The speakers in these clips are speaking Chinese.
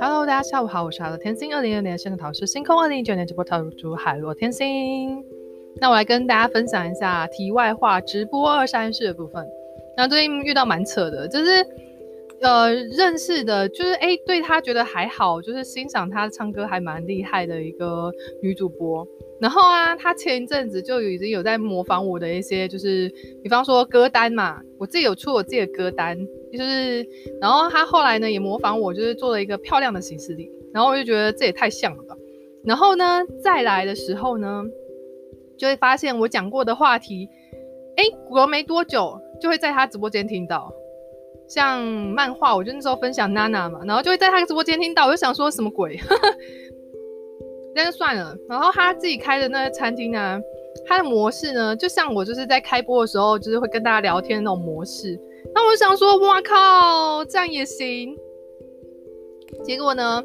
Hello，大家下午好，我是海洛天星。二零二零年生的桃是星空，二零一九年直播桃主海洛天星。那我来跟大家分享一下题外话，直播二三事的部分。那最近遇到蛮扯的，就是呃认识的，就是哎对他觉得还好，就是欣赏他唱歌还蛮厉害的一个女主播。然后啊，他前一阵子就已经有在模仿我的一些，就是比方说歌单嘛，我自己有出我自己的歌单。就是，然后他后来呢也模仿我，就是做了一个漂亮的行事历，然后我就觉得这也太像了吧。然后呢，再来的时候呢，就会发现我讲过的话题，哎，过没多久就会在他直播间听到。像漫画，我就那时候分享娜娜嘛，然后就会在他直播间听到，我就想说什么鬼？那就算了。然后她自己开的那个餐厅呢，她的模式呢，就像我就是在开播的时候，就是会跟大家聊天那种模式。那我想说，哇靠，这样也行。结果呢，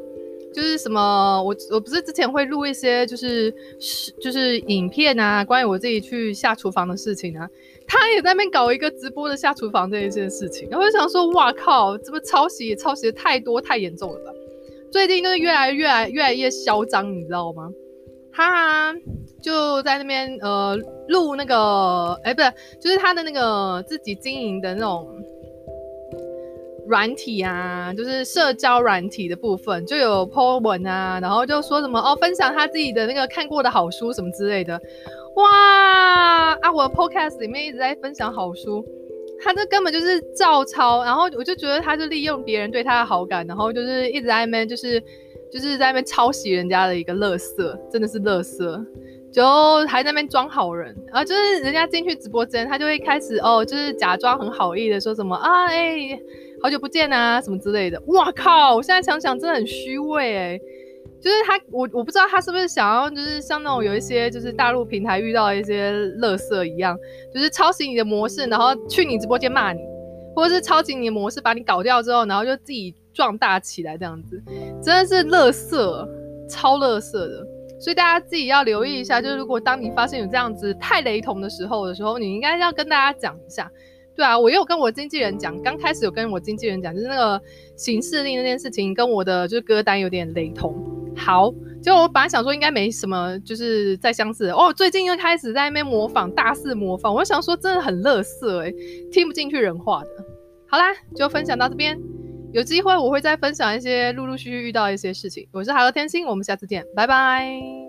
就是什么，我我不是之前会录一些，就是是就是影片啊，关于我自己去下厨房的事情啊。他也在那边搞一个直播的下厨房这一件事情。然后我就想说，哇靠，这不抄袭，抄袭的太多太严重了吧？最近就是越来越来越来越嚣张，你知道吗？他就在那边呃录那个，哎、不是，就是他的那个自己经营的那种软体啊，就是社交软体的部分，就有 po 文啊，然后就说什么哦，分享他自己的那个看过的好书什么之类的。哇啊，我的 podcast 里面一直在分享好书，他这根本就是照抄，然后我就觉得他就利用别人对他的好感，然后就是一直在那边就是。就是在那边抄袭人家的一个乐色，真的是乐色，就还在那边装好人，然后就是人家进去直播间，他就会开始哦，就是假装很好意的说什么啊，哎、好久不见啊，什么之类的。哇靠！我现在想想真的很虚伪哎，就是他，我我不知道他是不是想要，就是像那种有一些就是大陆平台遇到一些垃圾一样，就是抄袭你的模式，然后去你直播间骂你，或者是抄袭你的模式把你搞掉之后，然后就自己。壮大起来，这样子真的是垃圾，超垃圾的。所以大家自己要留意一下，就是如果当你发现有这样子太雷同的时候的时候，你应该要跟大家讲一下。对啊，我也有跟我经纪人讲，刚开始有跟我经纪人讲，就是那个行事令那件事情跟我的就是歌单有点雷同。好，结果我本来想说应该没什么，就是再相似哦。最近又开始在那边模仿，大肆模仿，我想说真的很乐色诶、听不进去人话的。好啦，就分享到这边。有机会我会再分享一些陆陆续续遇到一些事情。我是海洛天星，我们下次见，拜拜。